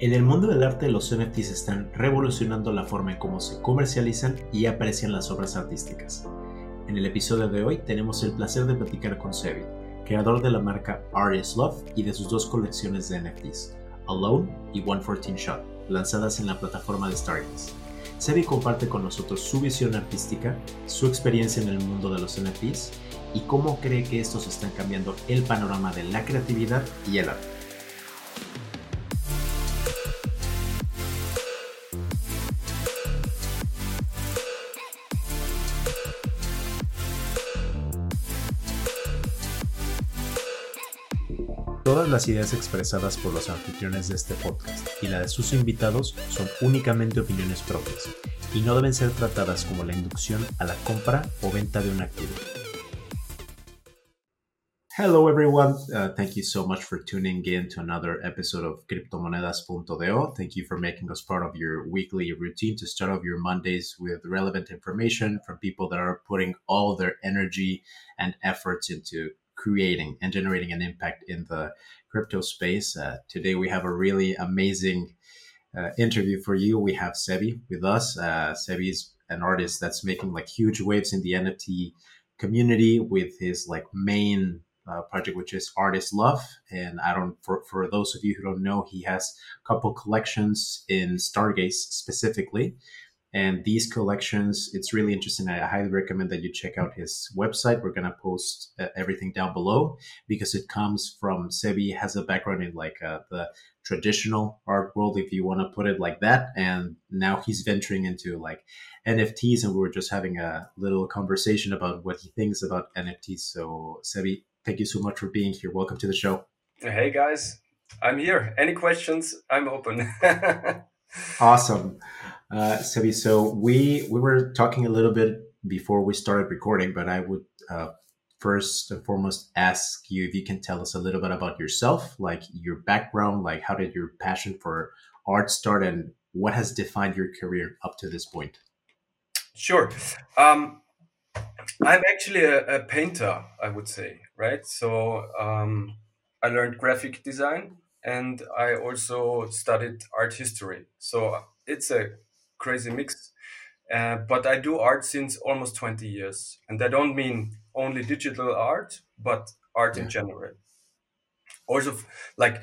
En el mundo del arte, los NFTs están revolucionando la forma en cómo se comercializan y aprecian las obras artísticas. En el episodio de hoy tenemos el placer de platicar con Sebi, creador de la marca Artist Love y de sus dos colecciones de NFTs, Alone y 114 Shot, lanzadas en la plataforma de Stargaze. Sebi comparte con nosotros su visión artística, su experiencia en el mundo de los NFTs y cómo cree que estos están cambiando el panorama de la creatividad y el arte. Las ideas expresadas por los anfitriones de este podcast y la de sus invitados son únicamente opiniones propias y no deben ser tratadas como la inducción a la compra o venta de un activo. Hello, everyone. Uh, thank you so much for tuning in to another episode of Criptomonedas.do. Thank you for making us part of your weekly routine to start off your Mondays with relevant information from people that are putting all their energy and efforts into creating and generating an impact in the crypto space. Uh, today, we have a really amazing uh, interview for you. We have Sebi with us. Uh, Sebi is an artist that's making like huge waves in the NFT community with his like main uh, project, which is Art is Love. And I don't, for, for those of you who don't know, he has a couple collections in Stargaze specifically. And these collections, it's really interesting. I highly recommend that you check out his website. We're going to post uh, everything down below because it comes from Sebi has a background in like uh, the traditional art world, if you want to put it like that. And now he's venturing into like NFTs. And we were just having a little conversation about what he thinks about NFTs. So Sebi, thank you so much for being here. Welcome to the show. Hey guys, I'm here. Any questions? I'm open. awesome. Uh, Sebi, so we we were talking a little bit before we started recording, but I would uh, first and foremost ask you if you can tell us a little bit about yourself, like your background, like how did your passion for art start, and what has defined your career up to this point. Sure. Um, I'm actually a, a, painter, I would say, right? So um, I learned graphic design and I also studied art history. So it's a crazy mix. Uh, but I do art since almost 20 years. And I don't mean only digital art, but art yeah. in general. Also, like,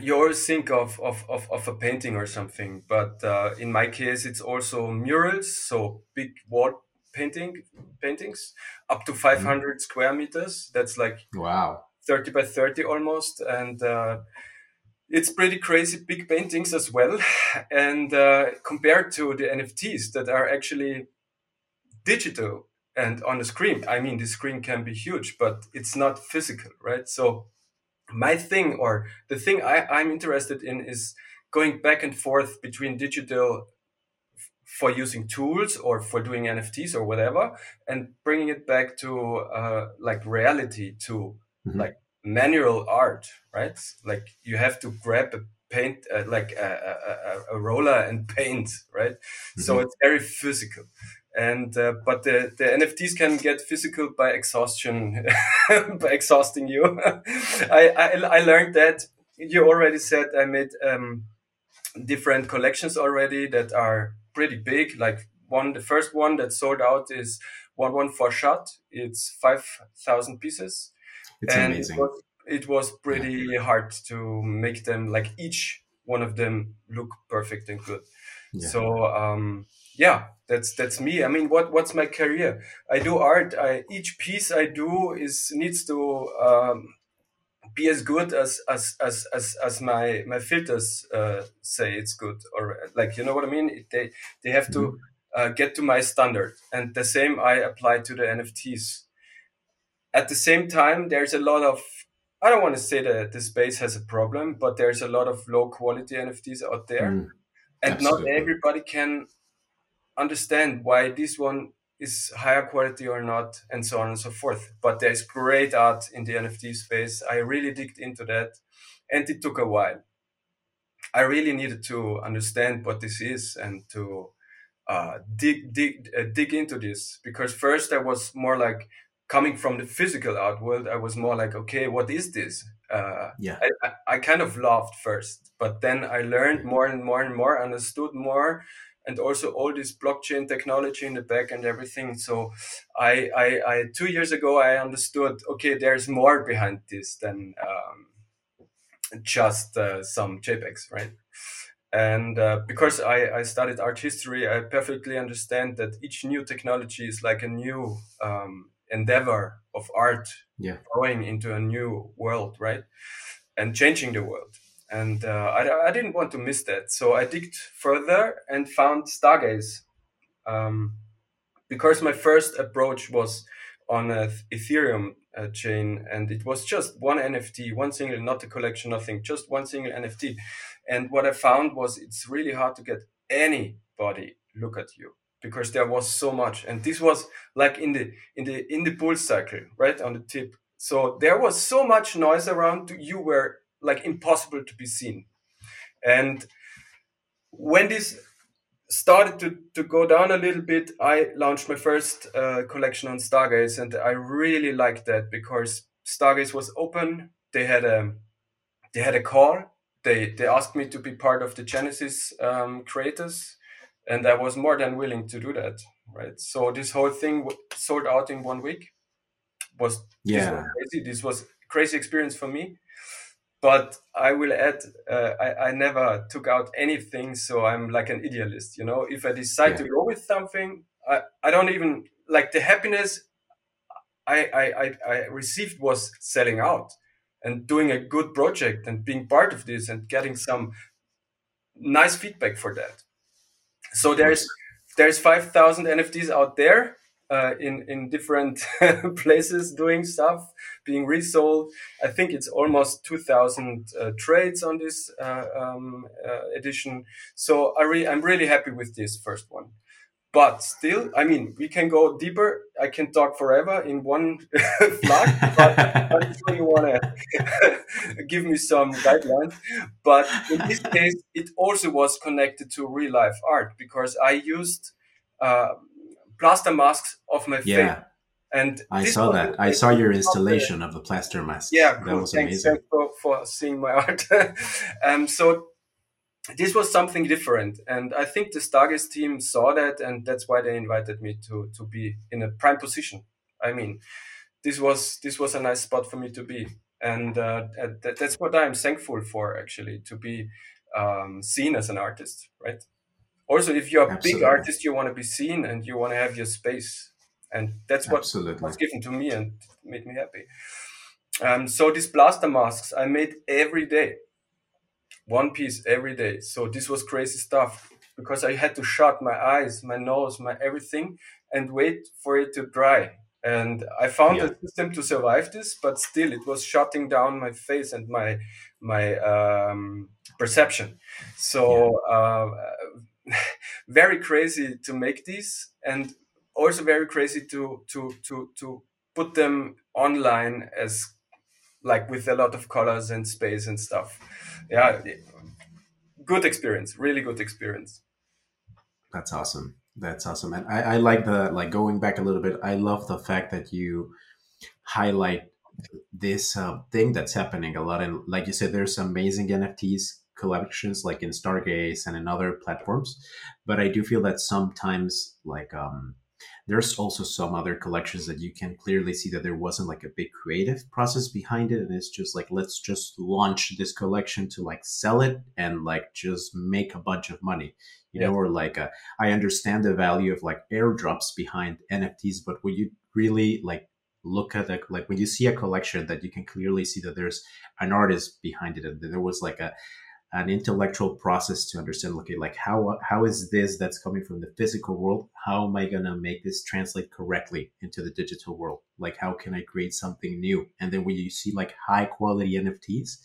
you always think of, of, of, of a painting or something, but uh, in my case, it's also murals, so big wall painting paintings up to 500 mm. square meters. That's like wow, 30 by 30 almost, and uh, it's pretty crazy big paintings as well and uh, compared to the nfts that are actually digital and on the screen i mean the screen can be huge but it's not physical right so my thing or the thing I, i'm interested in is going back and forth between digital for using tools or for doing nfts or whatever and bringing it back to uh, like reality to mm-hmm. like manual art, right? Like you have to grab a paint, uh, like a, a, a, roller and paint, right? Mm-hmm. So it's very physical. And uh, but the, the NFTs can get physical by exhaustion, by exhausting you. I, I, I learned that you already said I made um, different collections already that are pretty big. Like one, the first one that sold out is one one for shot. It's five thousand pieces it's and amazing. It was, it was pretty yeah. hard to make them like each one of them look perfect and good. Yeah. So um, yeah, that's that's me. I mean, what what's my career? I do art. I each piece I do is needs to um, be as good as as as as, as my my filters uh, say it's good or like you know what I mean. They they have to mm-hmm. uh, get to my standard, and the same I apply to the NFTs at the same time, there's a lot of I don't want to say that the space has a problem, but there's a lot of low quality NFTs out there, mm, and absolutely. not everybody can understand why this one is higher quality or not, and so on and so forth. But there's great art in the NFT space. I really digged into that, and it took a while. I really needed to understand what this is and to uh, dig dig uh, dig into this because first I was more like coming from the physical art world, I was more like, okay, what is this? uh, yeah, I, I, kind of laughed first, but then I learned more and more and more, understood more, and also all this blockchain technology in the back and everything. So, I, I, I two years ago I understood. Okay, there's more behind this than um, just uh, some JPEGs, right? And uh, because I, I studied art history, I perfectly understand that each new technology is like a new um, endeavor of art yeah. going into a new world, right? And changing the world. And uh, I, I didn't want to miss that. So I digged further and found Stargaze. Um, because my first approach was on a Ethereum uh, chain and it was just one NFT, one single, not a collection, nothing, just one single NFT. And what I found was it's really hard to get anybody look at you because there was so much. And this was like in the in the in the bull cycle right on the tip. So there was so much noise around you were like impossible to be seen. And when this started to, to go down a little bit i launched my first uh, collection on stargaze and i really liked that because stargaze was open. They had a they had a call they they asked me to be part of the genesis um, creators and I was more than willing to do that. Right. So this whole thing sold out in one week. Was yeah this was crazy. This was crazy experience for me. But I will add, uh, I, I never took out anything, so I'm like an idealist. You know, if I decide yeah. to go with something, I, I don't even like the happiness I, I, I, I received was selling out and doing a good project and being part of this and getting some nice feedback for that so there's there's 5000 nfts out there uh, in in different places doing stuff being resold. I think it's almost 2000 uh, trades on this uh, um, uh, edition. So I i'm really happy with this first one but still i mean we can go deeper i can talk forever in one flag but i'm sure you want to give me some guidelines but in this case it also was connected to real life art because i used uh, plaster masks of my yeah. face and I saw that. I saw your installation of the plaster masks. Yeah, cool. that was thanks, amazing. Thanks for, for seeing my art. um, so this was something different and i think the stargaze team saw that and that's why they invited me to to be in a prime position i mean this was this was a nice spot for me to be and uh, that, that's what i'm thankful for actually to be um, seen as an artist right also if you're a Absolutely. big artist you want to be seen and you want to have your space and that's what Absolutely. was given to me and made me happy um, so these plaster masks i made every day one piece every day. So this was crazy stuff because I had to shut my eyes, my nose, my everything, and wait for it to dry. And I found yeah. a system to survive this, but still, it was shutting down my face and my my um, perception. So yeah. uh, very crazy to make these, and also very crazy to to to to put them online as like with a lot of colors and space and stuff yeah, good experience, really good experience. That's awesome. That's awesome. And I, I like the like going back a little bit. I love the fact that you highlight this uh, thing that's happening a lot. And like you said, there's amazing NFTs collections like in Stargaze and in other platforms. But I do feel that sometimes like um there's also some other collections that you can clearly see that there wasn't like a big creative process behind it and it's just like let's just launch this collection to like sell it and like just make a bunch of money you yeah. know or like uh, I understand the value of like airdrops behind nfts but when you really like look at like when you see a collection that you can clearly see that there's an artist behind it and there was like a an intellectual process to understand okay like how how is this that's coming from the physical world? How am i going to make this translate correctly into the digital world? Like how can i create something new? And then when you see like high quality nfts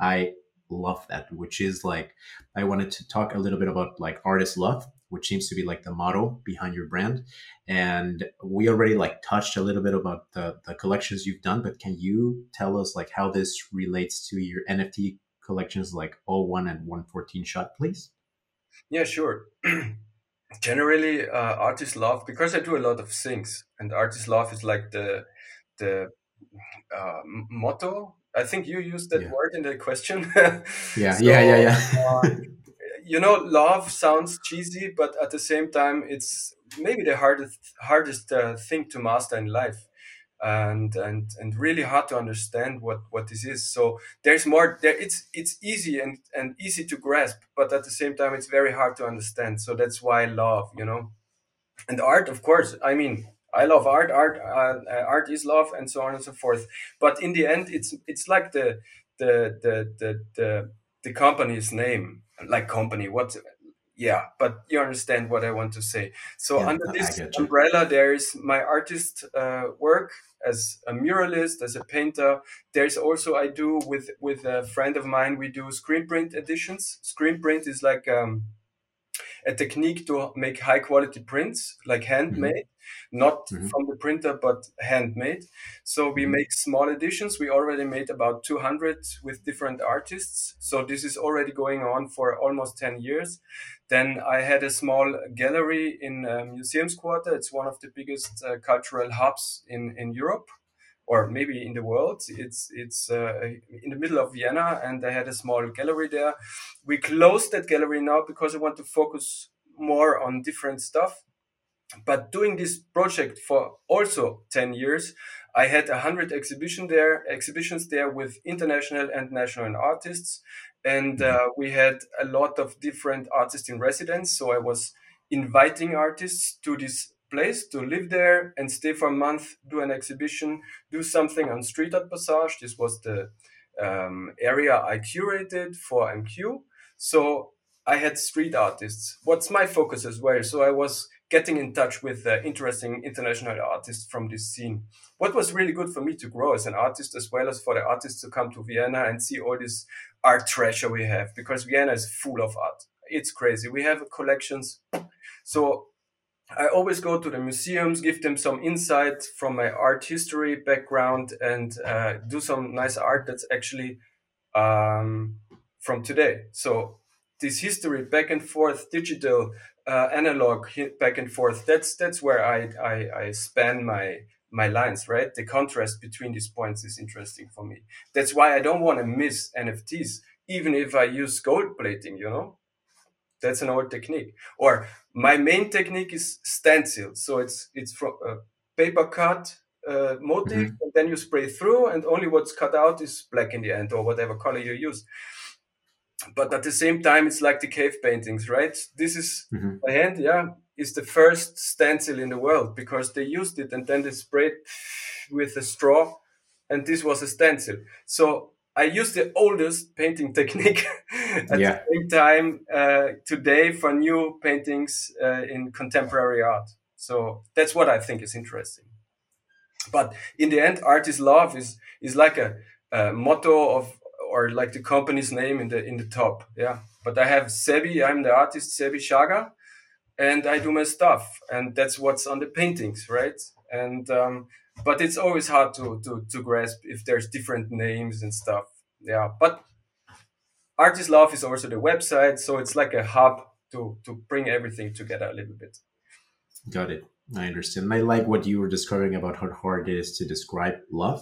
i love that which is like i wanted to talk a little bit about like Art is Love which seems to be like the motto behind your brand. And we already like touched a little bit about the, the collections you've done but can you tell us like how this relates to your nft collections like All One and 114 Shut, please? Yeah, sure. Generally, uh, Art is Love because I do a lot of things, and Art is Love is like the the uh, motto I think you used that Yeah. word in the question. Yeah, So, yeah, yeah, yeah. uh, you know, love sounds cheesy, but at the same time, it's maybe the hardest hardest uh, thing to master in life, and and and really hard to understand what what this is. So there's more. There, it's it's easy and and easy to grasp, but at the same time, it's very hard to understand. So that's why i love, you know, and art, of course. I mean. I love art. Art, uh, art is love, and so on and so forth. But in the end, it's it's like the the the the the, the company's name, like company. What yeah but you understand what i want to say. So Yeah, under this umbrella there's my artist uh, work as a muralist as a painter. There's also i do with with a friend of mine we do screen print editions. Screen print is like um, a technique to make high quality prints like handmade not Mhm. from the printer but handmade so we Mhm. make small editions we already made about 200 with different artists so this is already going on for almost 10 years then I had a small gallery in uh, Museums Quarter. It's one of the biggest uh, cultural hubs in, in Europe, or maybe in the world. It's it's uh, in the middle of Vienna, and I had a small gallery there. We closed that gallery now because I want to focus more on different stuff. But doing this project for also ten years, I had a hundred exhibition there, exhibitions there with international and national artists and uh, we had a lot of different artists in residence so i was inviting artists to this place to live there and stay for a month do an exhibition do something on street art passage this was the um, area i curated for mq so i had street artists what's my focus as well so i was getting in touch with uh, interesting international artists from this scene what was really good for me to grow as an artist as well as for the artists to come to vienna and see all this art treasure we have because Vienna is full of art. It's crazy. We have collections. So I always go to the museums, give them some insight from my art history background, and uh, do some nice art that's actually um, from today. So this history back and forth, digital, uh, analog, back and forth. That's that's where I, I I span my my lines, right? The contrast between these points is interesting for me. That's why I don't want to miss NFTs, even if I use gold plating, you know? That's an old technique. Or my main technique is stencil. So it's it's from a paper cut uh, motif, Mhm. and then you spray through, and only what's cut out is black in the end, or whatever color you use. But at the same time, it's like the cave paintings, right? This is Mhm. my hand, yeah, is the first stencil in the world because they used it and then they sprayed with a straw, and this was a stencil. So I use the oldest painting technique at Yeah. the same time uh, today for new paintings uh, in contemporary art. So that's what I think is interesting. But in the end, art is love is is like a, a motto of or like the company's name in the in the top. Yeah. But I have Sebi. I'm the artist Sebi Shaga, and I do my stuff, and that's what's on the paintings, right? And um, but it's always hard to to to grasp if there's different names and stuff. Yeah. But Art is Love is also the website, so it's like a hub to to bring everything together a little bit. Got it. I understand. I like what you were describing about how hard it is to describe love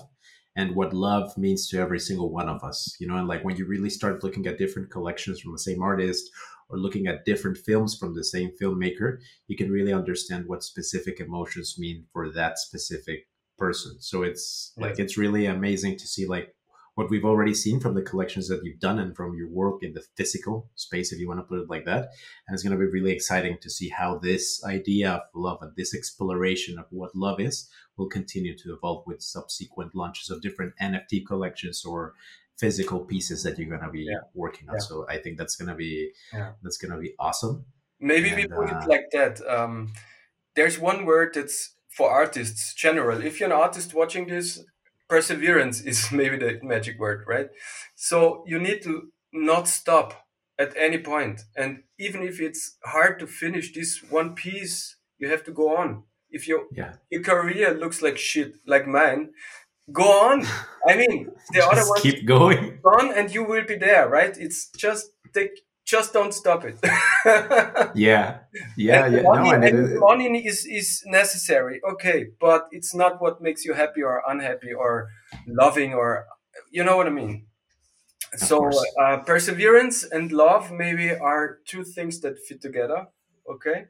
and what love means to every single one of us. You know, and like when you really start looking at different collections from the same artist or looking at different films from the same filmmaker, you can really understand what specific emotions mean for that specific person. So it's Yeah. like it's really amazing to see like what we've already seen from the collections that you've done and from your work in the physical space, if you want to put it like that. And it's going to be really exciting to see how this idea of love and this exploration of what love is will continue to evolve with subsequent launches of different NFT collections or physical pieces that you're going to be Yeah. working on. Yeah. So I think that's going to be Yeah. that's going to be awesome. Maybe we put uh, it like that. Um, there's one word that's for artists general. If you're an artist watching this, perseverance is maybe the magic word, right? So you need to not stop at any point. And even if it's hard to finish this one piece, you have to go on. If your Yeah. your career looks like shit, like mine, go on. I mean, the other one keep going. on and you will be there, right? It's just take just don't stop it. Yeah. Yeah. And Yeah. money, No, and money is, is necessary, okay, but it's not what makes you happy or unhappy or loving or you know what I mean. so uh, perseverance and love maybe are two things that fit together. Okay,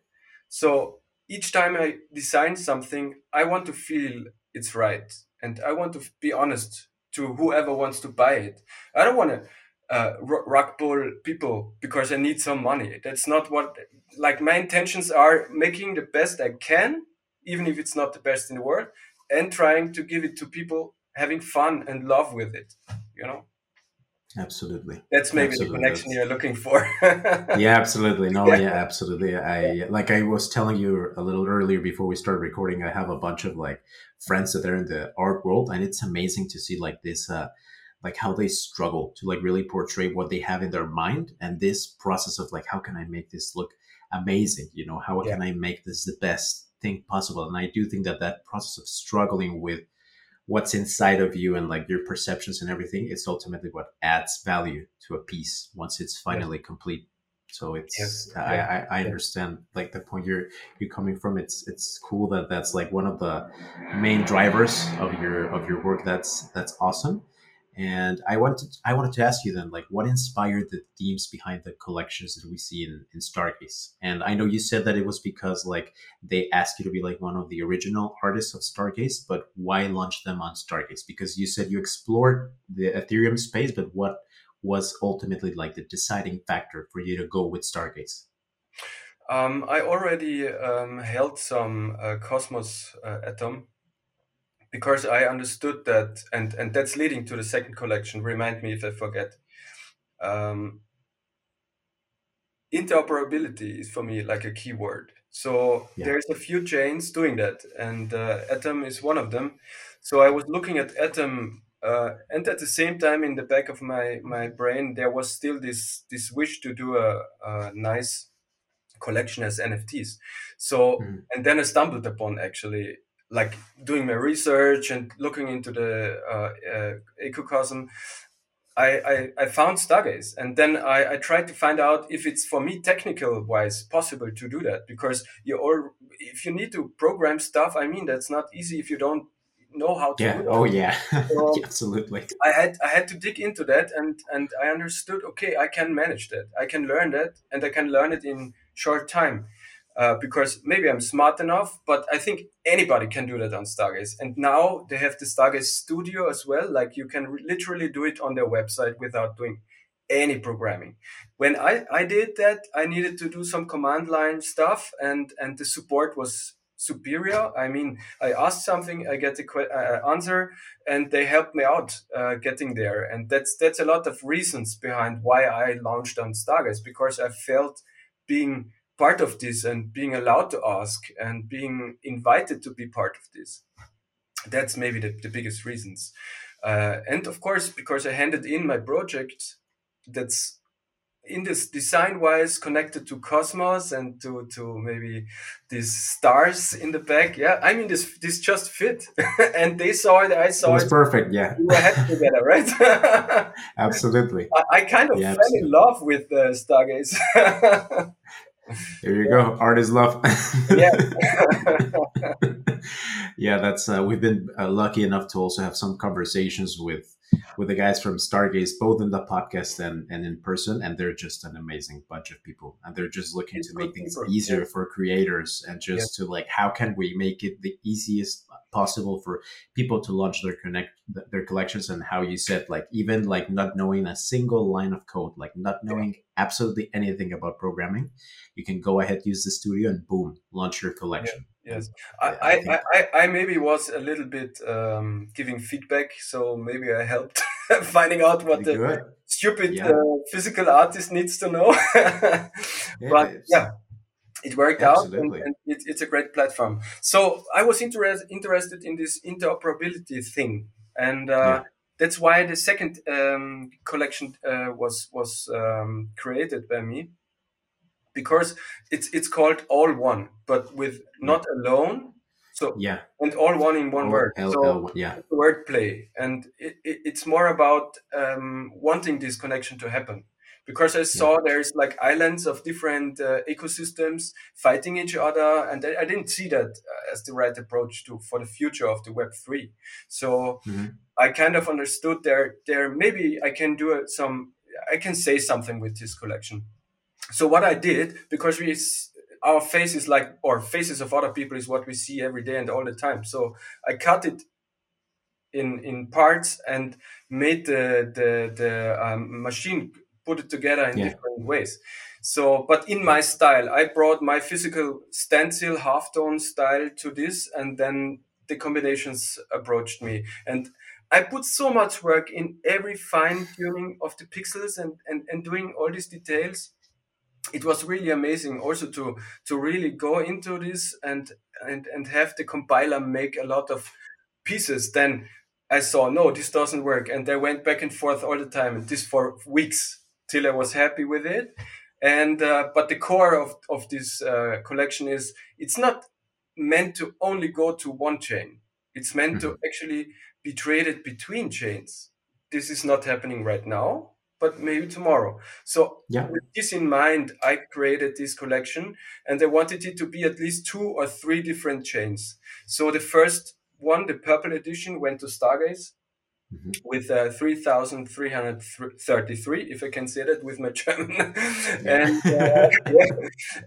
so each time I design something, I want to feel it's right, and I want to be honest to whoever wants to buy it. I don't want to uh, rug pull people because I need some money. That's not what. Like my intentions are making the best I can, even if it's not the best in the world, and trying to give it to people having fun and love with it. You know. Absolutely. That's maybe absolutely. the connection you're looking for. yeah, absolutely. No, yeah. yeah, absolutely. I like I was telling you a little earlier before we started recording. I have a bunch of like friends that are in the art world, and it's amazing to see like this. Uh, like how they struggle to like really portray what they have in their mind and this process of like how can i make this look amazing you know? How yeah. can i make this the best thing possible? And i do think that that process of struggling with what's inside of you and like your perceptions and everything it's ultimately what adds value to a piece once it's finally yeah. complete. So it's yes. I, I, I understand like the point you're you're coming from. It's it's cool that that's like one of the main drivers of your of your work. That's that's awesome and I wanted I wanted to ask you then, like, what inspired the themes behind the collections that we see in, in Stargaze? And I know you said that it was because like they asked you to be like one of the original artists of Stargaze, but why launch them on Stargaze? Because you said you explored the Ethereum space, but what was ultimately like the deciding factor for you to go with Stargaze? Um, I already um, held some uh, Cosmos uh, Atom because I understood that, and and that's leading to the second collection. Remind me if I forget. Um, interoperability is for me like a keyword. So yeah. there's a few chains doing that, and uh, Atom is one of them. So I was looking at Atom, uh, and at the same time, in the back of my my brain, there was still this this wish to do a, a nice collection as NFTs. So mm. and then I stumbled upon actually like doing my research and looking into the uh, uh, ecosystem, I, I, I, found Stargaze. And then I, I tried to find out if it's for me technical wise possible to do that because you all if you need to program stuff, I mean that's not easy if you don't know how to yeah. Oh yeah. So Absolutely. I had I had to dig into that and and I understood okay, I can manage that. I can learn that and I can learn it in short time uh, because maybe I'm smart enough, but I think anybody can do that on Stargaze. And now they have the Stargaze Studio as well. Like you can re- literally do it on their website without doing any programming. When I, I did that, I needed to do some command line stuff, and and the support was superior. I mean, I asked something, I get the que- uh, answer, and they helped me out uh, getting there. And that's that's a lot of reasons behind why I launched on Stargaze because I felt being part of this and being allowed to ask and being invited to be part of this. That's maybe the, the biggest reasons. Uh, and of course, because I handed in my project that's in this design wise connected to cosmos and to to maybe these stars in the back yeah i mean this this just fit and they saw it i saw it, it. perfect yeah we were happy together right absolutely I, I, kind of yeah, fell absolutely. in love with the stargaze there you go. Art is love. yeah. yeah, that's uh, we've been uh, lucky enough to also have some conversations with with the guys from Stargaze, both in the podcast and, and in person, and they're just an amazing bunch of people. And they're just looking it's to make things people. easier yeah. for creators and just yeah. to like how can we make it the easiest possible for people to launch their connect their collections and how you said like even like not knowing a single line of code like not knowing yeah. absolutely anything about programming you can go ahead use the studio and boom launch your collection. Yes I I, I, I, I, maybe was a little bit um, giving feedback so maybe i helped finding out what the good. stupid yeah. uh, physical artist needs to know but yeah it worked Absolutely. out and, and it, it's a great platform so i was inter- interested in this interoperability thing and uh, yeah. that's why the second um, collection uh, was was um, created by me because it's it's called all one but with not alone so yeah and all one in one word L- so L- yeah word play and it, it, it's more about um, wanting this connection to happen because I saw yeah. there's like islands of different uh, ecosystems fighting each other, and I, I, didn't see that uh, as the right approach to for the future of the Web three. So mm-hmm. I kind of understood there there maybe I can do some I can say something with this collection. So what I did because we our faces like or faces of other people is what we see every day and all the time. So I cut it in in parts and made the the the um, machine put it together in yeah. different ways. So, but in my style, I brought my physical stencil halftone style to this, and then the combinations approached me. And I put so much work in every fine tuning of the pixels and, and, and doing all these details. It was really amazing also to to really go into this and and and have the compiler make a lot of pieces. Then I saw no, this doesn't work, and i went back and forth all the time, and this for weeks till I was happy with it. And uh, but the core of of this uh, collection is it's not meant to only go to one chain. It's meant mm-hmm. to actually be traded between chains. This is not happening right now, but maybe tomorrow. So yeah. with this in mind, I created this collection and I wanted it to be at least two or three different chains. So the first one, the purple edition, went to Stargaze mm-hmm. with uh, 3,333, if I can say that with my German. and, uh,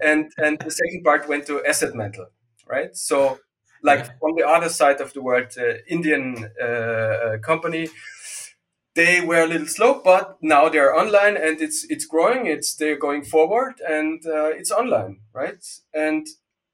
and, and the second part went to Asset Mantle, right? So, like yeah. on the other side of the world, uh, Indian uh, uh, company, they were a little slow, but now they're online and it's it's growing. It's they're going forward and uh, it's online, right? And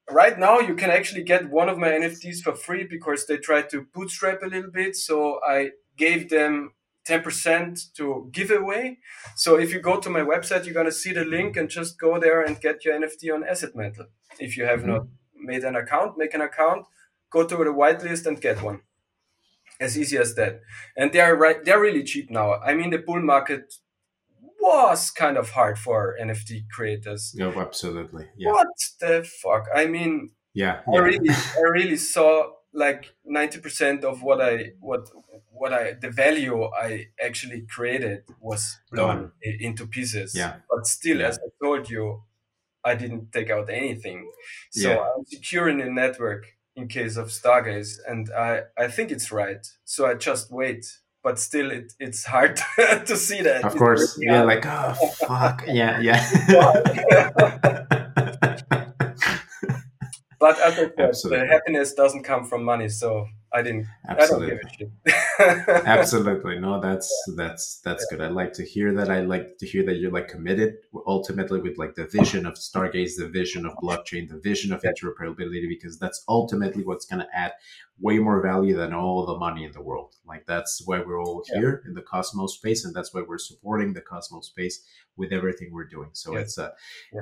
right now you can actually get one of my NFTs for free because they tried to bootstrap a little bit. So I gave them 10% to giveaway. So if you go to my website, you're going to see the link and just go there and get your NFT on Asset Mantle. If you have mm-hmm. not made an account, make an account, go to the whitelist and get one. As easy as that. And they're right, they're really cheap now. I mean, the bull market was kind of hard for NFT creators. No, oh, absolutely. Yeah. What the fuck? I mean, yeah, yeah. I really, I really saw like 90% of what I, what, what I the value I actually created was blown into pieces. Yeah. But still, yeah. as I told you, I didn't take out anything. So yeah. I'm securing the network in case of Stargaze, and I I think it's right. So I just wait. But still, it, it's hard to see that. Of course, yeah, like oh fuck, yeah, yeah. but as I said, the happiness doesn't come from money, so I didn't. Absolutely. I Absolutely. No, that's yeah. that's that's yeah. good. I like to hear that. I like to hear that you're like committed ultimately with like the vision of Stargaze, the vision of blockchain, the vision of interoperability, because that's ultimately what's going to add way more value than all the money in the world. Like that's why we're all here in the Cosmos space, and that's why we're supporting the Cosmos space with everything we're doing. So it's uh,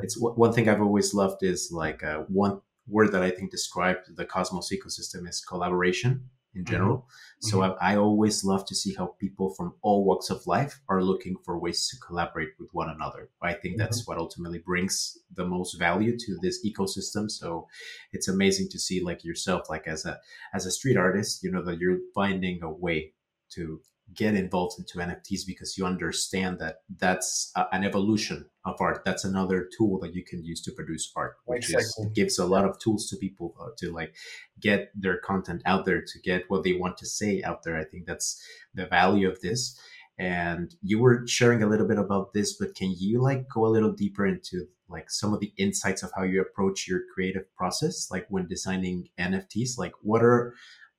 it's one thing I've always loved is like uh, one word that I think describes the Cosmos ecosystem is collaboration in mm-hmm. general. Mm-hmm. So mm-hmm. I, I, always love to see how people from all walks of life are looking for ways to collaborate with one another. I think mm-hmm. that's what ultimately brings the most value to this ecosystem. So it's amazing to see like yourself, like as a as a street artist, you know that you're finding a way to get involved into NFTs because you understand that that's a, an evolution of art. That's another tool that you can use to produce art, which exactly. is gives a lot of tools to people uh, to like get their content out there, to get what they want to say out there. I think that's the value of this. And you were sharing a little bit about this, but can you like go a little deeper into like some of the insights of how you approach your creative process, like when designing NFTs? Like, what are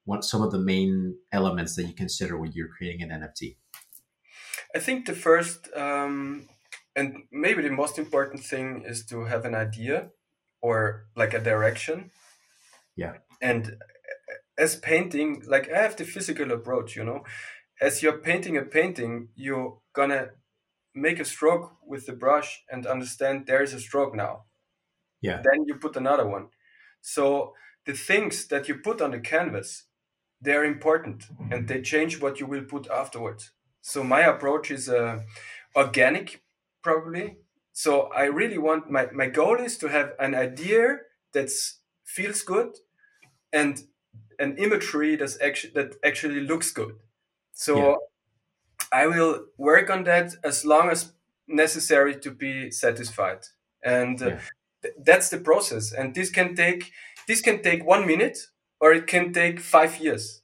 what some of the main elements that you consider when you're creating an NFT? I think the first um, and maybe the most important thing is to have an idea or like a direction. Yeah. And as painting, like I have the physical approach, you know, as you're painting a painting, you're gonna make a stroke with the brush and understand there is a stroke now. Yeah. Then you put another one. So the things that you put on the canvas they're important and they change what you will put afterwards. So my approach is uh, organic, probably. So I really want my my goal is to have an idea that feels good and an imagery that's actually that actually looks good. So yeah. I will work on that as long as necessary to be satisfied, and uh, th- that's the process. And this can take this can take one minute or it can take five years,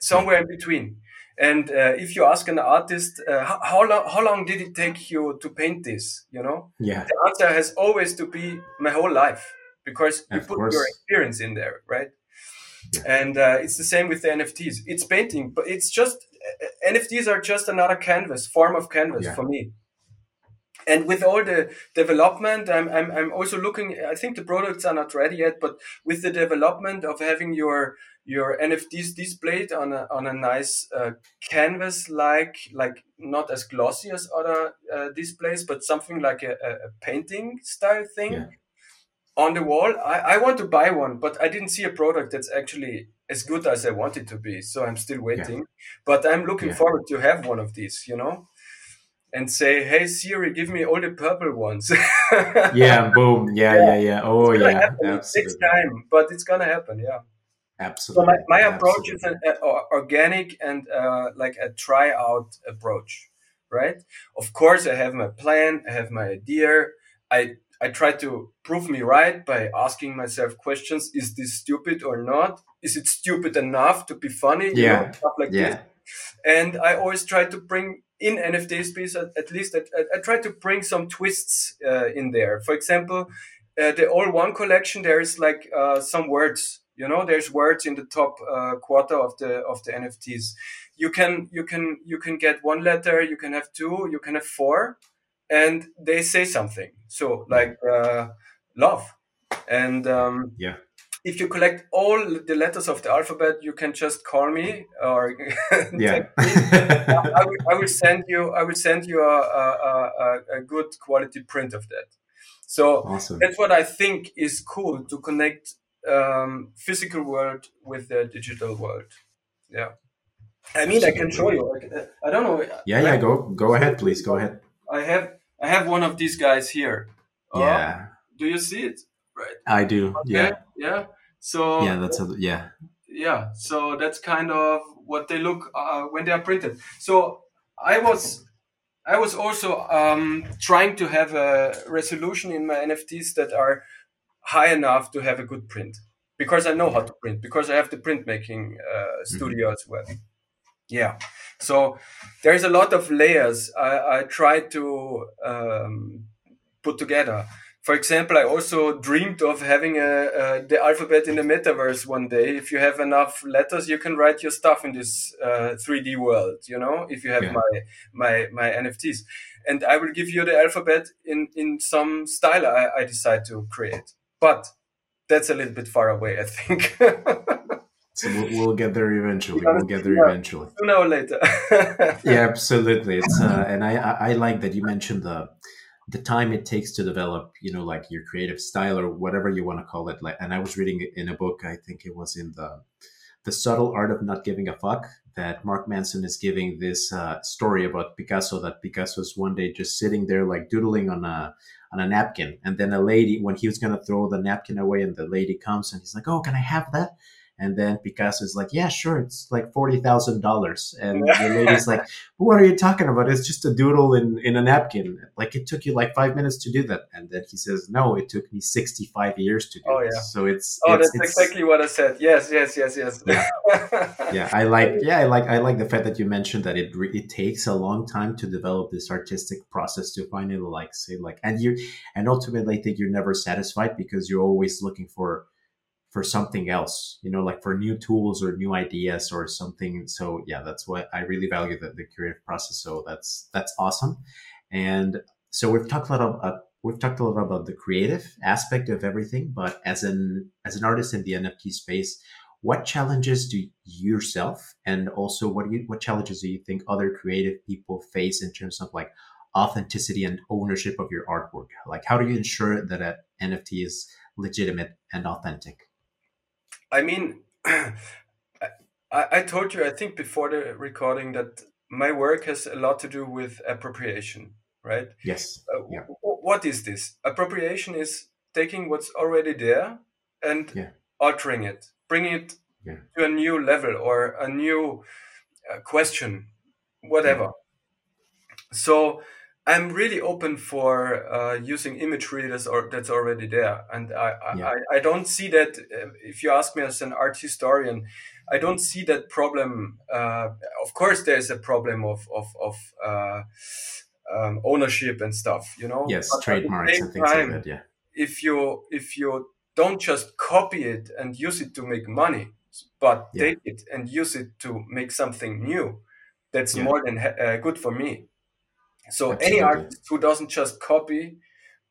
somewhere in between. And uh, if you ask an artist, uh, how, how long how long did it take you to paint this? You know, yeah, the answer has always to be my whole life because you Of put course. your experience in there, right? Yeah. And uh, it's the same with the NFTs. It's painting, but it's just uh, NFTs are just another canvas, form of canvas Yeah. for me. And with all the development, I'm, I'm, I'm also looking. I think the products are not ready yet, but with the development of having your your NFTs displayed on a on a nice uh, canvas, like like not as glossy as other uh, displays, but something like a, a painting style thing Yeah. on the wall. I, I want to buy one, but I didn't see a product that's actually as good as I want it to be. So I'm still waiting. But I'm looking Yeah. forward to have one of these, you know, and say, "Hey Siri, give me all the purple ones." yeah, boom, yeah, yeah, yeah. Oh It's yeah, happen. It time, but it's gonna happen. Yeah. So absolutely. my, my approach is an uh, organic and uh, like a try out approach, right? Of course, I have my plan, I have my idea. I I try to prove me right by asking myself questions: Is this stupid or not? Is it stupid enough to be funny? You Yeah. know, stuff like this. yeah, And I always try to bring in NFT space at, at least I, I, try to bring some twists uh, in there. For example, uh, the all one collection there is like uh, some words. You know, there's words in the top uh, quarter of the of the NFTs. You can you can you can get one letter. You can have two. You can have four, and they say something. So like uh, love, and um, Yeah. If you collect all the letters of the alphabet, you can just call me or yeah. I will, I will send you I will send you a, a, a, a good quality print of that. So awesome. that's what I think is cool to connect um, physical world with the digital world. Yeah, I mean I can show you. I, can- I don't know. Yeah, yeah. Go, go ahead, please. Go ahead. I have I have one of these guys here. Oh, Yeah, Do you see it? Right. I do. Yeah, Yeah. So yeah. That's a yeah. yeah so that's kind of what they look uh, when they are printed so i was i was also um, trying to have a resolution in my nfts that are high enough to have a good print because i know how to print because i have the printmaking uh, studio as well yeah so there's a lot of layers i, I try to um, put together for example, I also dreamed of having a, uh, the alphabet in the metaverse one day. If you have enough letters, you can write your stuff in this uh, 3D world. You know, if you have Yeah. my my my NFTs, and I will give you the alphabet in in some style I, I decide to create. But that's a little bit far away, I think. So we'll, we'll get there eventually. We'll get there eventually. Sooner or later. Yeah, absolutely. It's uh, and I, I I like that you mentioned the the time it takes to develop, you know, like your creative style or whatever you want to call it. Like, and I was reading in a book, I think it was in the the subtle art of not giving a fuck that Mark Manson is giving this uh, story about Picasso. That Picasso's one day just sitting there like doodling on a on a napkin, and then a lady when he was gonna throw the napkin away, and the lady comes and he's like, "Oh, can I have that?" And then Picasso is like, "Yeah, sure. It's like forty thousand dollars." And the lady's like, "What are you talking about? It's just a doodle in in a napkin. Like it took you like five minutes to do that." And then he says, "No, it took me sixty five years to do Oh, this." yeah. So it's oh, it's, that's it's, exactly what I said. Yes, yes, yes, yes. Yeah. yeah i like yeah i like i like the fact that you mentioned that it re- it takes a long time to develop this artistic process to finally like say like and you and ultimately i think you're never satisfied because you're always looking for for something else you know like for new tools or new ideas or something. So yeah that's what i really value the, the creative process. So that's that's awesome. And so we've talked a lot of uh, we've talked a lot about the creative aspect of everything but as an as an artist in the nft space what challenges do you yourself and also what do you what challenges do you think other creative people face in terms of like authenticity and ownership of your artwork? Like how do you ensure that an nft is legitimate and authentic I mean, I, I told you, I think before the recording, that my work has a lot to do with appropriation, right? yes Uh, Yeah. what is this? Appropriation is taking what's already there and Yeah. altering it, bringing it Yeah. to a new level or a new uh, question, whatever. So I'm really open for uh, using imagery that's or that's already there, and I Yeah. I, I don't see that. uh, If you ask me as an art historian, I don't see that problem. Uh, of course, there's a problem of of of uh, um, ownership and stuff, you know. Yes, But trademarks and things time, like that. Yeah. if you if you don't just copy it and use it to make money, but Yeah. take it and use it to make something new, that's Yeah. more than ha- uh, good for me. So any artist who doesn't just copy,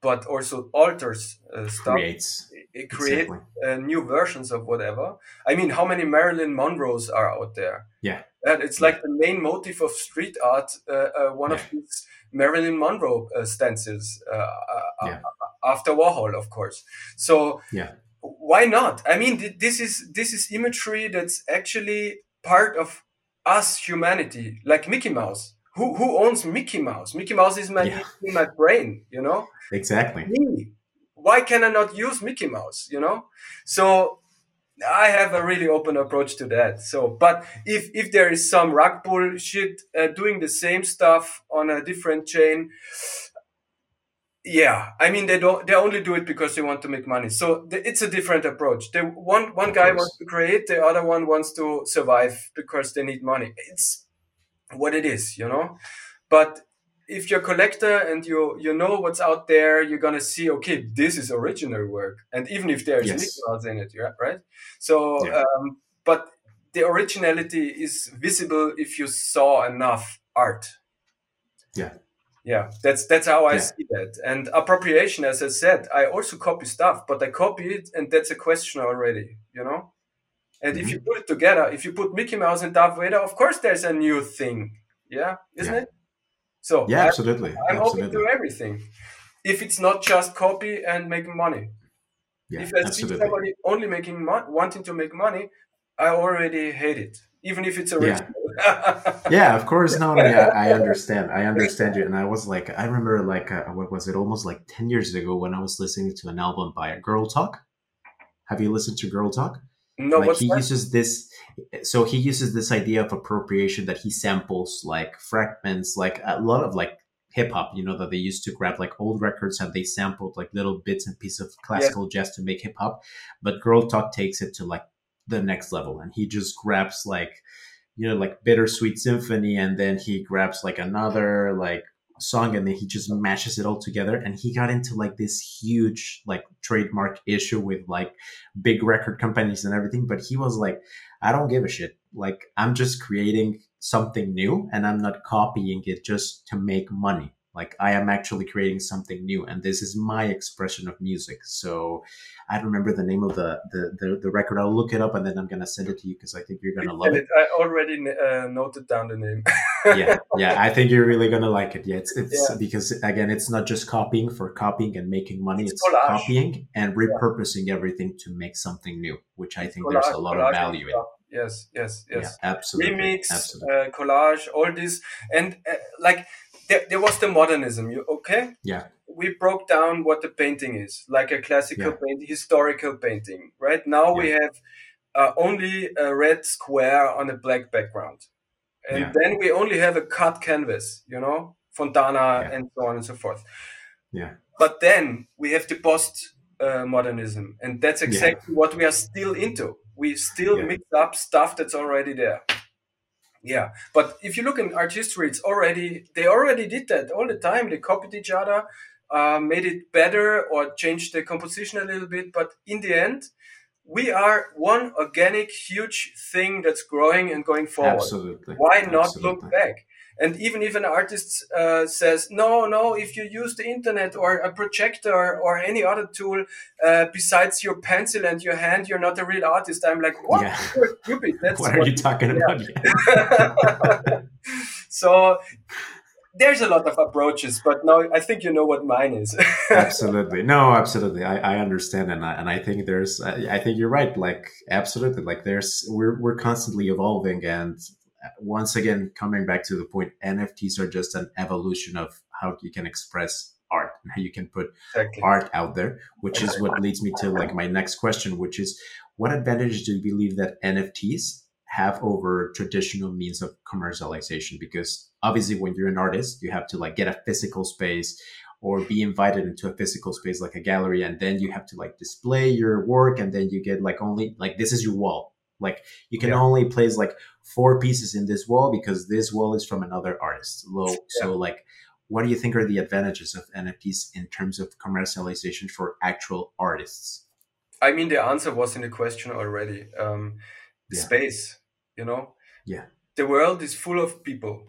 but also alters uh, stuff, Creates. it create Exactly. uh, new versions of whatever. I mean, how many Marilyn Monroes are out there? Yeah. And it's like the main motive of street art. Uh, uh, one of these Marilyn Monroe uh, stencils uh, uh, Yeah. after Warhol, of course. So Yeah. why not? I mean, th- this is this is imagery that's actually part of us humanity, like Mickey Mouse. Who who owns Mickey Mouse? Mickey Mouse is my Yeah. in my brain, you know Exactly. me. Why can I not use Mickey Mouse? You know, so I have a really open approach to that. So, but if if there is some rug pull shit uh, doing the same stuff on a different chain, yeah, I mean they don't they only do it because they want to make money. So the, it's a different approach. They one one Of guy course. wants to create, the other one wants to survive because they need money. It's what it is, you know. But if you're a collector and you you know what's out there, you're gonna see, okay, this is original work, and even if there's Yes. In it, yeah, right? So, Yeah. um, but the originality is visible if you saw enough art. Yeah. Yeah, that's that's how I Yeah. see that. And appropriation, as I said, I also copy stuff, but I copy it, and that's a question already, you know. And if Mhm. you put it together, if you put Mickey Mouse and Darth Vader, of course there's a new thing. Yeah, isn't Yeah. it? So Yeah, I- absolutely. I'm open to everything. If it's not just copy and making money. Yeah, if I see somebody only making money, wanting to make money, I already hate it, even if it's original. yeah, of course. No, no, yeah, I understand. I understand you. And I was like, I remember, like, uh, what was it? Almost like ten years ago when I was listening to an album by Girl Talk. Have you listened to Girl Talk? No, like he that? uses this so he uses this idea of appropriation that he samples like fragments like a lot of like hip hop you know that they used to grab like old records and they sampled like little bits and pieces of classical jazz to make hip hop but girl talk takes it to like the next level and he just grabs like you know like bittersweet symphony and then he grabs like another like song and then he just mashes it all together. And he got into like this huge like trademark issue with like big record companies and everything. But he was like i don't give a shit. Like i'm just creating something new and i'm not copying it just to make money. Like i am actually creating something new and this is my expression of music. So i don't remember the name of the the, the, the record. I'll look it up and then i'm gonna send it to you because i think you're gonna love it it- I already uh, noted down the name. yeah yeah i think you're really gonna like it yeah it's it's Yeah. because again it's not just copying for copying and making money It's it's, copying and repurposing everything to make something new which i think Collage- there's a lot of value in. Yes, yes, yes. yeah absolutely remix, absolutely uh, collage, all this, and uh, like there, there was the modernism. You okay? yeah We broke down what the painting is, like a classical Yeah. painting, historical painting. Right now we have uh, only a red square on a black background, and Yeah. then we only have a cut canvas. You know, Fontana Yeah. and so on and so forth. yeah But then we have the post uh, modernism, and that's exactly what we are still into. We still Yeah. mix up stuff that's already there. Yeah, but if you look in art history, it's already they already did that all the time. They copied each other, uh, made it better or changed the composition a little bit. But in the end, we are one organic, huge thing that's growing and going forward. Absolutely. Why not Absolutely. look back? And even if an artist uh, says no no if you use the internet or a projector or any other tool uh, besides your pencil and your hand you're not a real artist i'm like what? Yeah. you're stupid. That's what are you talking about? Yeah. so there's a lot of approaches but now i think you know what mine is. Absolutely. No absolutely. I, I understand and I, and I think there's I, I think you're right. Like absolutely. Like there's we're, we're constantly evolving and uh, once again coming back to the point nfts are just an evolution of how you can express art and how you can put exactly. art out there which is what leads me to like my next question which is what advantage do you believe that nfts have over traditional means of commercialization because obviously when you're an artist you have to like get a physical space or be invited into a physical space like a gallery and then you have to like display your work and then you get like only like this is your wall like you can yeah. only place like four pieces in this wall because this wall is from another artist so, yeah. so like what do you think are the advantages of nfts in terms of commercialization for actual artists i mean the answer was in the question already um, yeah. space you know? Yeah. The world is full of people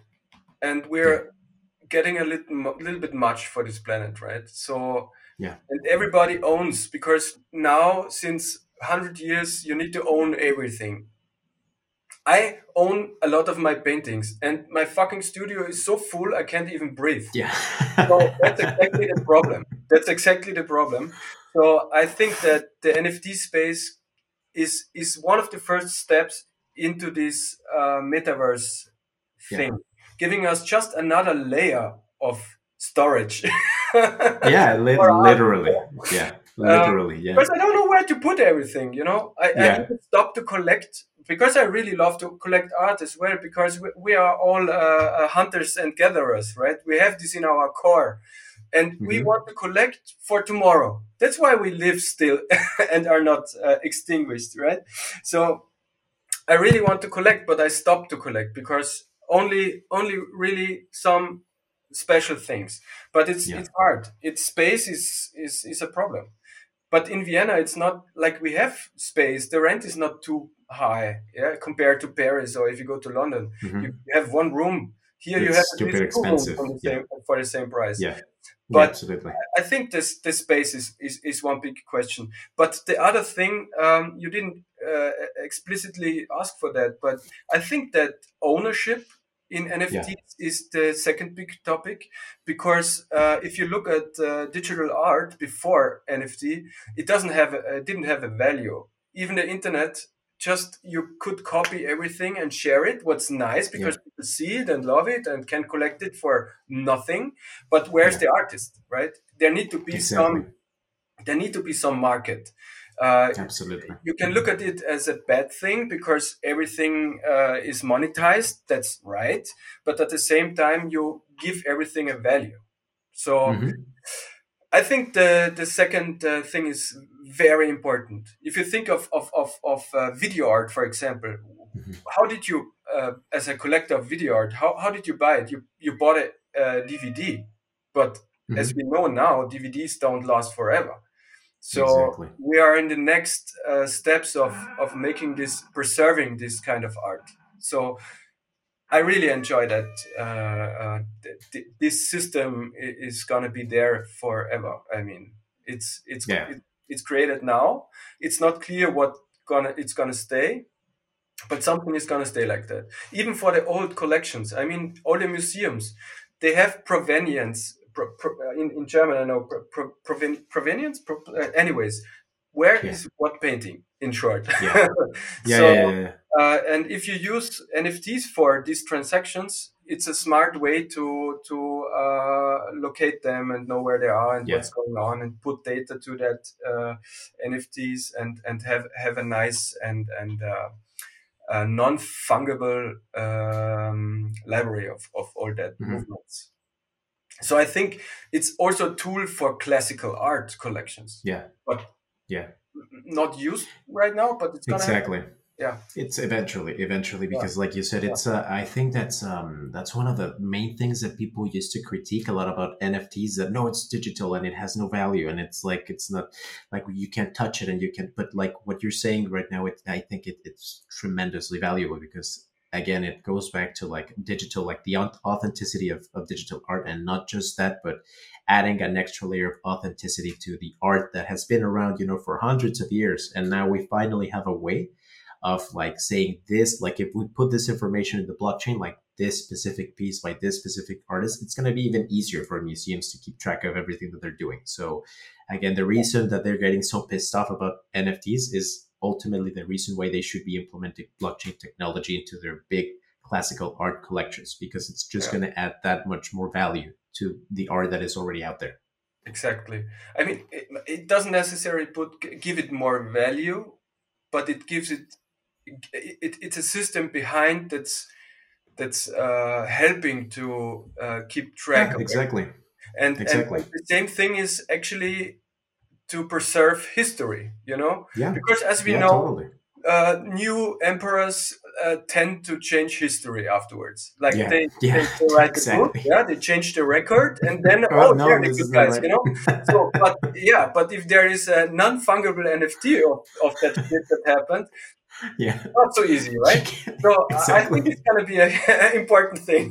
and we're getting a little, little bit much for this planet right? So yeah. and everybody owns because now since 100 years you need to own everything. I own a lot of my paintings, and my fucking studio is so full I can't even breathe. Yeah, so that's exactly the problem. That's exactly the problem. So I think that the NFT space is is one of the first steps into this uh, metaverse thing, yeah. giving us just another layer of storage. yeah, li- literally. Yeah, literally. Um, yeah. Because I don't know where to put everything. You know, I, yeah. I stop to collect because I really love to collect art as well. Because we, we are all uh, uh, hunters and gatherers, right? We have this in our core, and mm-hmm. we want to collect for tomorrow. That's why we live still and are not uh, extinguished, right? So I really want to collect, but I stop to collect because only only really some special things. But it's yeah. it's hard. It's space is is is a problem. But in Vienna, it's not like we have space. The rent is not too high, yeah, compared to Paris or if you go to London, mm-hmm. you have one room. Here it's you have stupid expensive for the, same, yeah. for the same price. Yeah. But yeah. I think this this space is, is, is one big question. But the other thing, um, you didn't uh, explicitly ask for that, but I think that ownership in NFTs yeah. is the second big topic because uh, if you look at uh, digital art before NFT, it doesn't have a, didn't have a value. Even the internet, just you could copy everything and share it. What's nice because yeah. people see it and love it and can collect it for nothing. But where's yeah. the artist, right? There need to be exactly. some. There need to be some market. Uh, Absolutely. You can look at it as a bad thing because everything uh, is monetized. That's right. But at the same time, you give everything a value. So mm-hmm. I think the, the second uh, thing is very important. If you think of, of, of, of uh, video art, for example, mm-hmm. how did you, uh, as a collector of video art, how, how did you buy it? You, you bought a, DVD. But mm-hmm. as we know now, DVDs don't last forever. So exactly. we are in the next uh, steps of of making this, preserving this kind of art. So I really enjoy that. Uh, uh, th- th- this system is gonna be there forever. I mean, it's it's yeah. it, it's created now. It's not clear what gonna it's gonna stay, but something is gonna stay like that. Even for the old collections. I mean, all the museums they have provenience pro, pro, uh, in, in German, I know pro, provenience. Uh, anyways, where yeah. is what painting? In short, yeah, yeah, so, yeah, yeah uh, and if you use NFTs for these transactions, it's a smart way to to uh, locate them and know where they are and what's going on, and put data to that uh, NFTs and and have have a nice and and uh, non fungible um, library of, of all that mm-hmm. movements so i think it's also a tool for classical art collections. Yeah. But yeah. not used right now but it's exactly happen. yeah. It's eventually eventually because yeah. like you said it's uh, i think that's um that's one of the main things that people used to critique a lot about nfts that no it's digital and it has no value and it's like it's not like you can't touch it and you can but like what you're saying right now it, i think it, it's tremendously valuable because again it goes back to like digital like the authenticity of, of digital art and not just that but adding an extra layer of authenticity to the art that has been around you know for hundreds of years. And now we finally have a way of like saying this like if we put this information in the blockchain like this specific piece by this specific artist it's going to be even easier for museums to keep track of everything that they're doing. So again the reason that they're getting so pissed off about nfts is ultimately the reason why they should be implementing blockchain technology into their big classical art collections because it's just yeah. going to add that much more value to the art that is already out there exactly i mean it, it doesn't necessarily put give it more value but it gives it it, it's a system behind that's that's uh, helping to uh, keep track. Yeah, exactly. And, exactly. and the same thing is actually to preserve history. You know, yeah. Because as we yeah, know, totally. uh, new emperors uh, tend to change history afterwards. Like Yeah. they, Yeah, they, write exactly. a book, yeah, they change the record, and then Well, oh, no, they're the good guys, right. you know. So, but yeah, but if there is a non-fungible NFT of, of that shit that happened, Yeah. not so easy, right? So I- I think it's gonna be an important thing.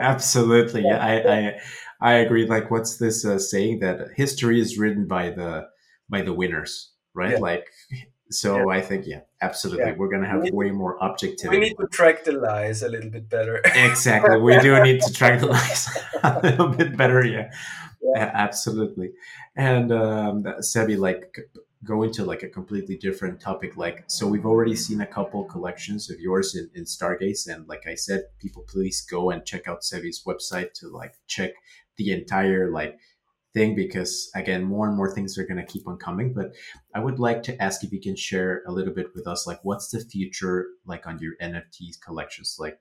Absolutely. Yeah, I, I I agree. Like, what's this uh, saying that history is written by the by the winners, right? Yeah. Like, so I think yeah, absolutely. Yeah. We're gonna have We way more objectivity. we need to track the lies a little bit better. exactly. We do need to track the lies a little bit better. Yeah, Yeah. Absolutely. And um, Sebi, like, go into like a completely different topic. Like, so we've already seen a couple collections of yours in, in Stargaze, and like I said, people please go and check out Sebi's website to like check the entire like thing because again, more and more things are going to keep on coming. But I would like to ask if you can share a little bit with us, like, what's the future like on your NFTs collections, like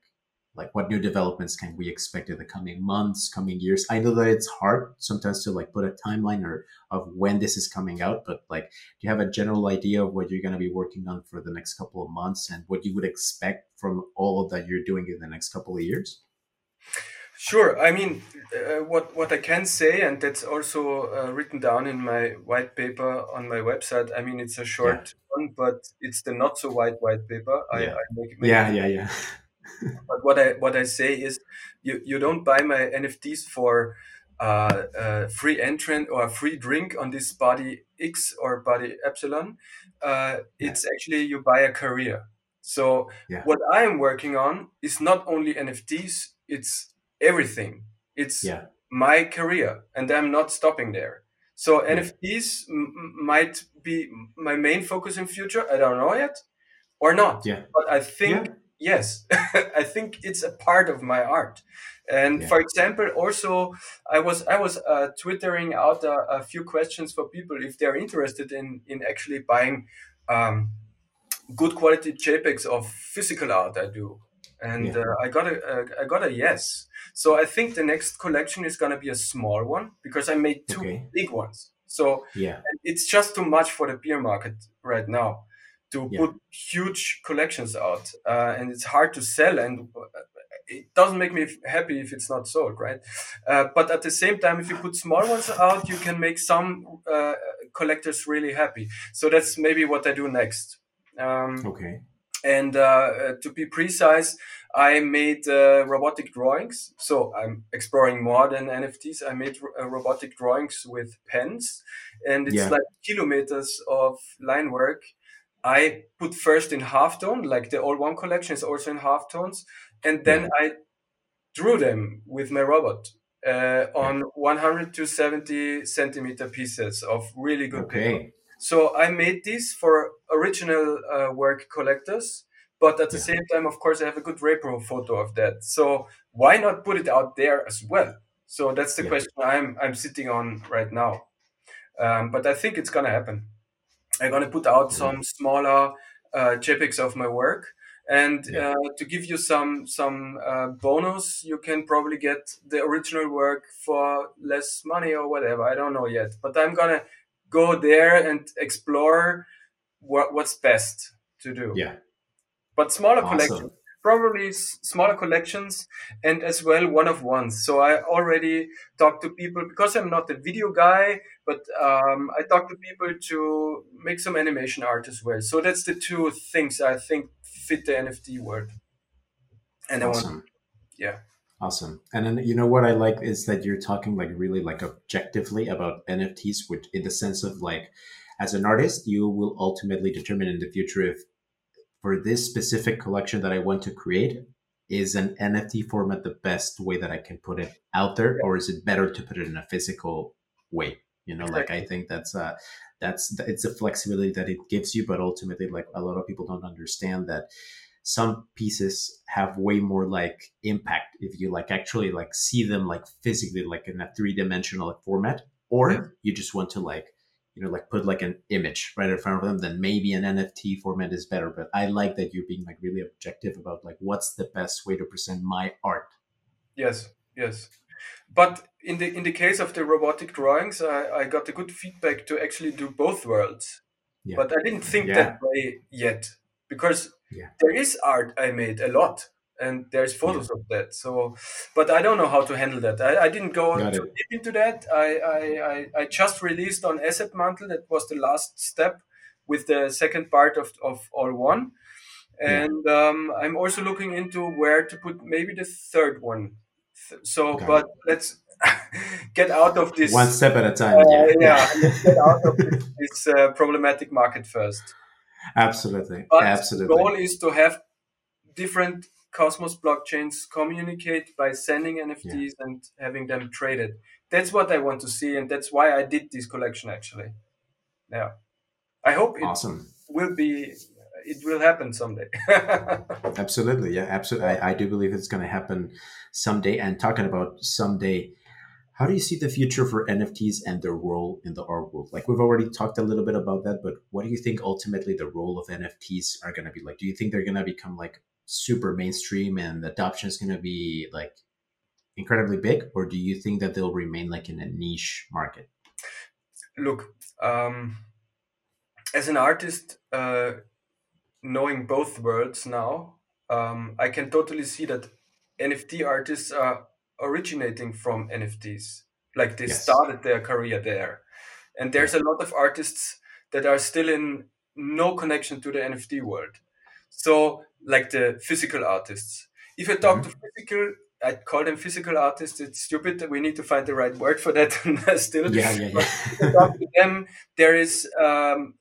like what new developments can we expect in the coming months coming years i know that it's hard sometimes to like put a timeline or of when this is coming out but like do you have a general idea of what you're going to be working on for the next couple of months and what you would expect from all of that you're doing in the next couple of years Sure. I mean, uh, what what I can say, and that's also uh, written down in my white paper on my website. I mean, it's a short one, but it's the not so white white paper. I, Yeah. I make, make yeah yeah yeah But what I what I say is, you you don't buy my NFTs for uh, uh, free entrant or a free drink on this body X or body Epsilon. Uh, it's actually you buy a career. So Yeah. what I am working on is not only NFTs; it's everything. It's yeah. my career and i'm not stopping there. So nfts m- m- might be my main focus in future i don't know yet or not. Yeah. But i think Yeah. yes i think it's a part of my art. And Yeah. for example also i was i was uh, twittering out a, a few questions for people if they're interested in in actually buying um, good quality jpegs of physical art i do and Yeah. uh, i got a uh, i got a yes. So i think the next collection is going to be a small one because i made two Okay. big ones. So yeah. it's just too much for the beer market right now to Yeah. put huge collections out uh, and it's hard to sell and uh, it doesn't make me happy if it's not sold right? Uh, but at the same time if you put small ones out you can make some uh, collectors really happy. So that's maybe what i do next. Um, okay and uh, uh, to be precise, I made uh, robotic drawings. So I'm exploring more than NFTs. I made uh, robotic drawings with pens, and it's Yeah. like kilometers of line work. I put first in halftone, like the All One collection is also in halftones, and then I drew them with my robot uh, on 100 to 70 centimeter pieces of really good paper. So I made these for original uh, work collectors, but at the Yeah. same time, of course, I have a good repro photo of that. So why not put it out there as well? So that's the Yeah. question I'm I'm sitting on right now. Um, but I think it's gonna happen. I'm gonna put out some smaller uh, JPEGs of my work, and Yeah. uh, to give you some some uh, bonus, you can probably get the original work for less money or whatever. I don't know yet, but I'm gonna go there and explore what, what's best to do. yeah But smaller Awesome. collections, probably s- smaller collections, and as well one of ones. So I already talked to people because I'm not a video guy, but um, I talked to people to make some animation art as well. So that's the two things I think fit the NFT world. And I want, yeah, Awesome. And then you know what I like is that you're talking like really like objectively about NFTs, which in the sense of like as an artist, you will ultimately determine in the future if for this specific collection that I want to create is an NFT format the best way that I can put it out there, or is it better to put it in a physical way? You know, like I think that's uh that's it's a flexibility that it gives you, but ultimately like a lot of people don't understand that some pieces have way more like impact if you like actually like see them like physically like in a three-dimensional format or Yeah. you just want to like you know like put like an image right in front of them then maybe an nft format is better but i like that you're being like really objective about like what's the best way to present my art yes yes but in the in the case of the robotic drawings i, I got a good feedback to actually do both worlds yeah. but i didn't think yeah. that way yet because yeah. there is art i made a lot and there's photos yeah. of that so but i don't know how to handle that i, I didn't go deep into that I, I, I i just released on Asset Mantle that was the last step with the second part of, of All One and yeah. um, i'm also looking into where to put maybe the third one so Got but it. let's get out of this one step at a time uh, yeah, yeah let's get out of this, this uh, problematic market first absolutely but absolutely the goal is to have different Cosmos blockchains communicate by sending NFTs yeah. and having them traded. That's what I want to see, and that's why I did this collection actually. Yeah, I hope it awesome. will be. It will happen someday. absolutely, yeah, absolutely. I, I do believe it's going to happen someday. And talking about someday, how do you see the future for NFTs and their role in the art world? Like we've already talked a little bit about that, but what do you think ultimately the role of NFTs are going to be like? Do you think they're going to become like super mainstream and adoption is going to be like incredibly big or do you think that they'll remain like in a niche market look um, as an artist uh, knowing both worlds now um, i can totally see that nft artists are originating from nfts like they yes. started their career there and there's a lot of artists that are still in no connection to the nft world so, like the physical artists. If I talk mm-hmm. to physical, I call them physical artists. It's stupid. We need to find the right word for that still. Yeah, yeah, yeah. talk to them, there is um,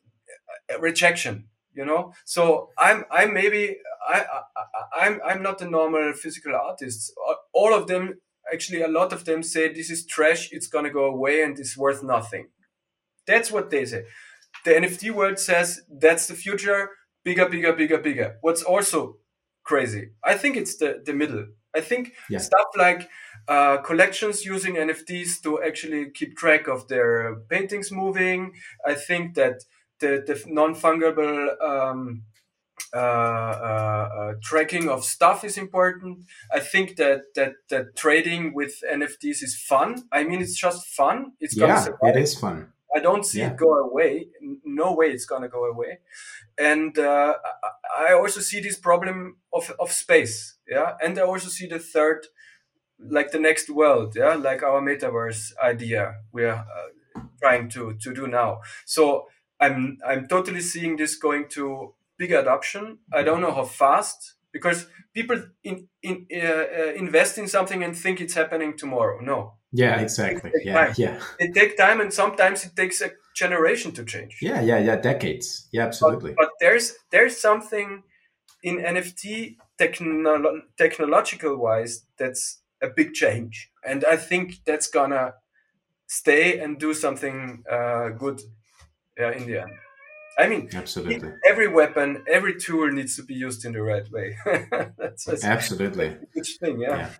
rejection. You know, so I'm I'm maybe I, I I'm I'm not a normal physical artist. All of them, actually, a lot of them say this is trash. It's gonna go away and it's worth nothing. That's what they say. The NFT world says that's the future bigger, bigger, bigger, bigger. What's also crazy, I think it's the, the middle. I think yeah. stuff like uh, collections using NFTs to actually keep track of their paintings moving. I think that the, the non fungible um, uh, uh, uh, tracking of stuff is important. I think that that that trading with NFTs is fun. I mean, it's just fun. It's yeah, it is fun. I don't see yeah. it go away. No way it's gonna go away. And uh, I also see this problem of, of space. Yeah, and I also see the third, like the next world. Yeah, like our metaverse idea we are uh, trying to to do now. So I'm I'm totally seeing this going to big adoption. I don't know how fast because people in, in uh, uh, invest in something and think it's happening tomorrow. No, yeah, exactly. Yeah, time. yeah. It takes time, and sometimes it takes a generation to change. Yeah, yeah, yeah. Decades. Yeah, absolutely. But, but there's there's something in NFT technolo- technological wise that's a big change, and I think that's gonna stay and do something uh, good in the end. I mean, absolutely. Every weapon, every tool needs to be used in the right way. that's, that's absolutely good thing. yeah. yeah.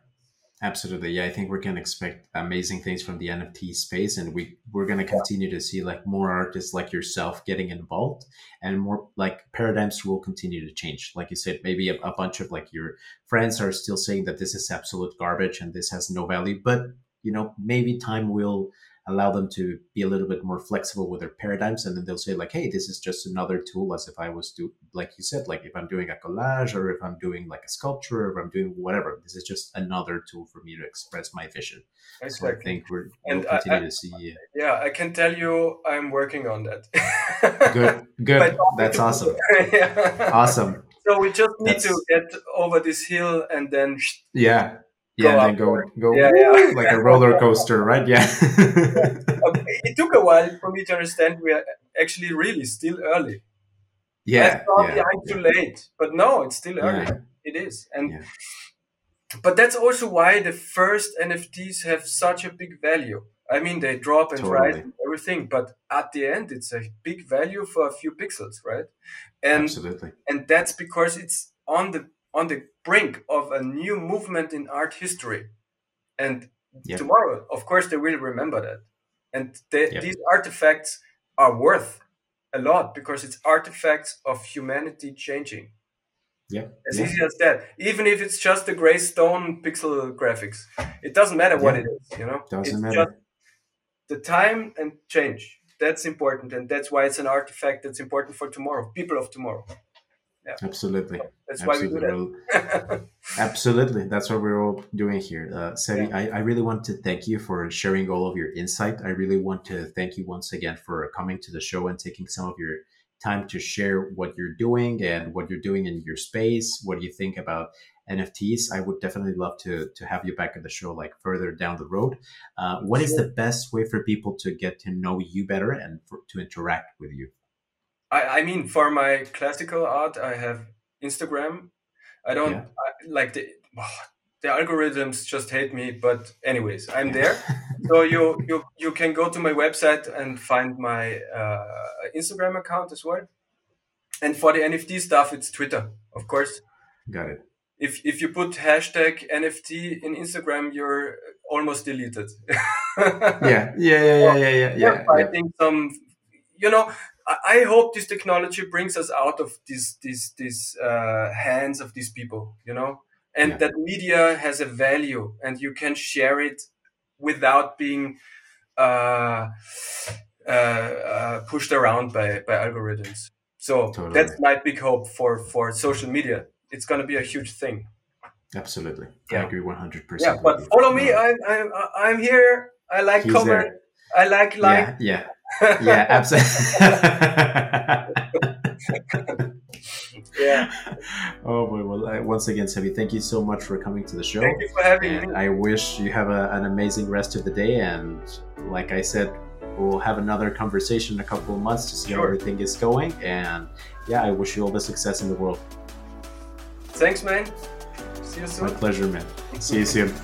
Absolutely. Yeah, I think we can expect amazing things from the NFT space and we we're going to continue to see like more artists like yourself getting involved and more like paradigms will continue to change. Like you said, maybe a, a bunch of like your friends are still saying that this is absolute garbage and this has no value, but you know, maybe time will allow them to be a little bit more flexible with their paradigms and then they'll say like hey this is just another tool as if i was do like you said like if i'm doing a collage or if i'm doing like a sculpture or if i'm doing whatever this is just another tool for me to express my vision. Exactly. so i think we're and we'll continue I, to see yeah. I can tell you i'm working on that. Good good. That's awesome. Yeah. awesome. So we just need that's... to get over this hill and then yeah yeah, and then go go yeah, yeah. like a roller coaster, right? Yeah. it took a while for me to understand we are actually really still early. Yeah, I thought yeah, I'm too late, but no, it's still early. It is, and but that's also why the first NFTs have such a big value. I mean, they drop and totally. rise and everything, but at the end, it's a big value for a few pixels, right? And Absolutely. and that's because it's on the on the brink of a new movement in art history. And yep. tomorrow, of course, they will remember that. And they, yep. these artifacts are worth a lot because it's artifacts of humanity changing. Yeah. As yeah. easy as that. Even if it's just a gray stone pixel graphics, it doesn't matter what it is. You know, Doesn't it's matter. just the time and change. That's important, and that's why it's an artifact that's important for tomorrow, people of tomorrow. Absolutely. That's why we do that. Absolutely. That's what we're all doing here. Uh, Sebi, I, I really want to thank you for sharing all of your insight. I really want to thank you once again for coming to the show and taking some of your time to share what you're doing and what you're doing in your space. What do you think about NFTs? I would definitely love to, to have you back at the show like further down the road. Uh, what is the best way for people to get to know you better and for, to interact with you? I, I mean, for my classical art, I have Instagram. I don't Yeah. I, like the the algorithms just hate me, but anyways, I'm there. so you you you can go to my website and find my uh, Instagram account as well. And for the NFT stuff, it's Twitter, of course. Got it. If if you put hashtag NFT in Instagram, you're almost deleted. Yeah. Yeah. Yeah. Yeah. Yeah. Yeah. yeah, yeah. fighting some you know I, hope this technology brings us out of these these these uh, hands of these people you know? And Yeah. that media has a value and you can share it without being uh, uh, uh, pushed around by, by algorithms. So Totally. that's my big hope for for social media. It's going to be a huge thing. Absolutely. I agree 100%. yeah but follow me. Uh, I, I, I'm here. I like He's comment. there. I like like. Yeah, yeah, yeah, absolutely. yeah oh boy! Well, I, once again, Sebi, thank you so much for coming to the show. thank you for having me I wish you have a, an amazing rest of the day. And like I said, we'll have another conversation in a couple of months to see how everything is going. And yeah, I wish you all the success in the world. Thanks, man. See you soon. My pleasure, man. See you soon.